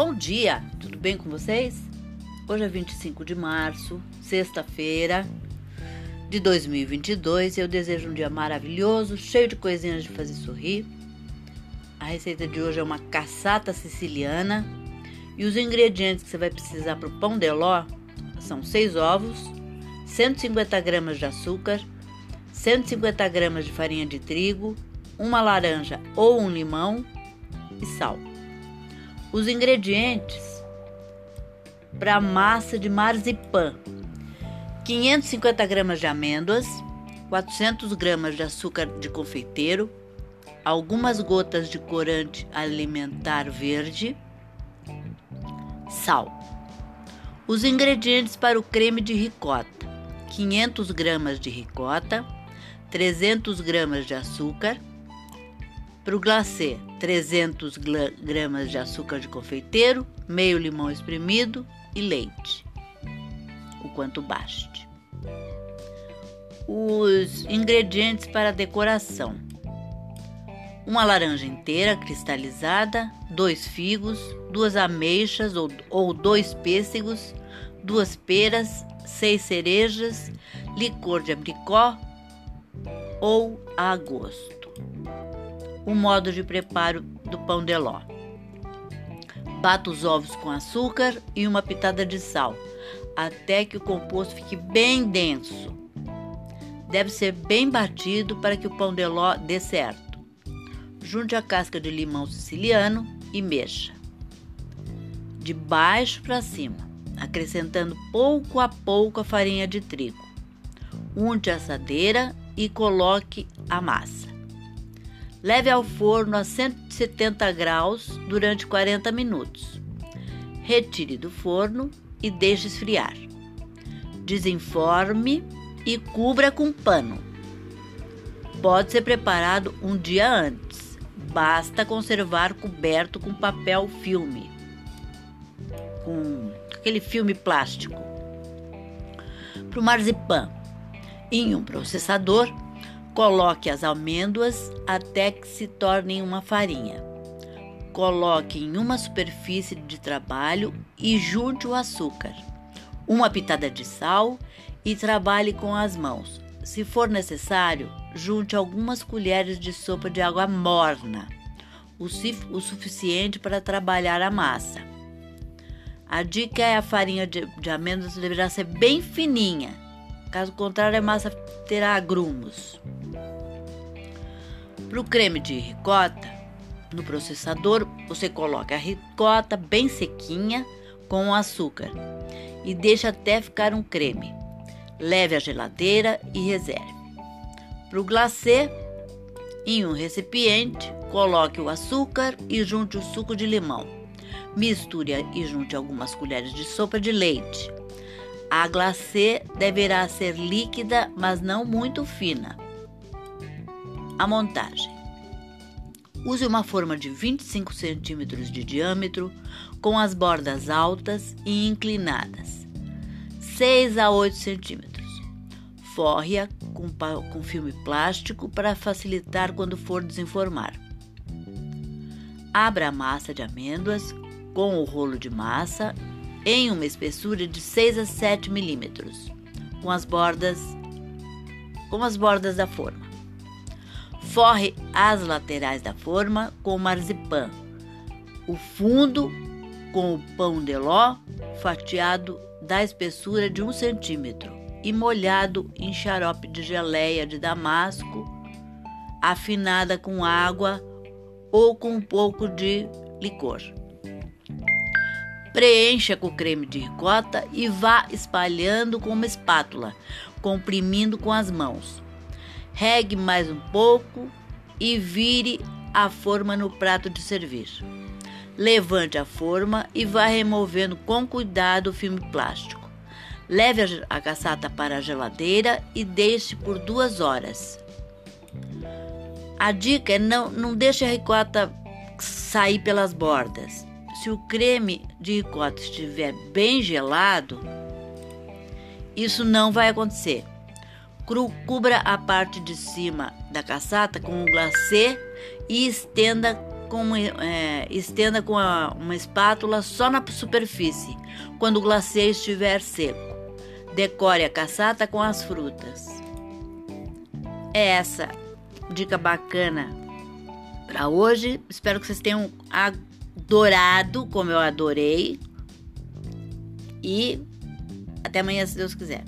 Bom dia, tudo bem com vocês? Hoje é 25 de março, sexta-feira de 2022 e eu desejo um dia maravilhoso, cheio de coisinhas de fazer sorrir. A receita de hoje é uma caçata siciliana e os ingredientes que você vai precisar para o pão de ló são 6 ovos, 150 gramas de açúcar, 150 gramas de farinha de trigo, uma laranja ou um limão e sal. Os ingredientes para massa de marzipan: 550 gramas de amêndoas, 400 gramas de açúcar de confeiteiro, algumas gotas de corante alimentar verde, sal. Os ingredientes para o creme de ricota: 500 gramas de ricota, 300 gramas de açúcar, para o glacê, 300 gramas de açúcar de confeiteiro, meio limão espremido e leite, o quanto baste. Os ingredientes para decoração: uma laranja inteira cristalizada, dois figos, duas ameixas ou, ou dois pêssegos, duas peras, seis cerejas, licor de abricó ou a gosto o modo de preparo do pão de ló. Bata os ovos com açúcar e uma pitada de sal, até que o composto fique bem denso. Deve ser bem batido para que o pão de ló dê certo. Junte a casca de limão siciliano e mexa. De baixo para cima, acrescentando pouco a pouco a farinha de trigo. Unte a assadeira e coloque a massa. Leve ao forno a 170 graus durante 40 minutos. Retire do forno e deixe esfriar. Desenforme e cubra com pano. Pode ser preparado um dia antes. Basta conservar coberto com papel filme, com aquele filme plástico. Para o marzipan, em um processador, Coloque as amêndoas até que se tornem uma farinha. Coloque em uma superfície de trabalho e junte o açúcar, uma pitada de sal e trabalhe com as mãos. Se for necessário, junte algumas colheres de sopa de água morna, o, suficiente para trabalhar a massa. A dica é a farinha de, de amêndoas deverá ser bem fininha, caso contrário, a massa terá agrumos. Para o creme de ricota, no processador, você coloca a ricota bem sequinha com o açúcar e deixa até ficar um creme. Leve à geladeira e reserve. Para o glacê, em um recipiente, coloque o açúcar e junte o suco de limão. Misture e junte algumas colheres de sopa de leite. A glacê deverá ser líquida, mas não muito fina a montagem. Use uma forma de 25 centímetros de diâmetro com as bordas altas e inclinadas, 6 a 8 centímetros. Forre-a com, com filme plástico para facilitar quando for desenformar. Abra a massa de amêndoas com o rolo de massa em uma espessura de 6 a 7 milímetros, com as bordas com as bordas da forma. Forre as laterais da forma com marzipan. O fundo com o pão de ló fatiado da espessura de um centímetro e molhado em xarope de geleia de damasco, afinada com água ou com um pouco de licor. Preencha com creme de ricota e vá espalhando com uma espátula, comprimindo com as mãos. Regue mais um pouco e vire a forma no prato de servir. Levante a forma e vá removendo com cuidado o filme plástico. Leve a caçata para a geladeira e deixe por duas horas. A dica é não, não deixe a ricota sair pelas bordas. Se o creme de ricota estiver bem gelado, isso não vai acontecer. Cubra a parte de cima da caçata com um glacê e estenda com é, estenda com a, uma espátula só na superfície, quando o glacê estiver seco. Decore a caçata com as frutas. É essa dica bacana para hoje. Espero que vocês tenham adorado, como eu adorei. E até amanhã, se Deus quiser.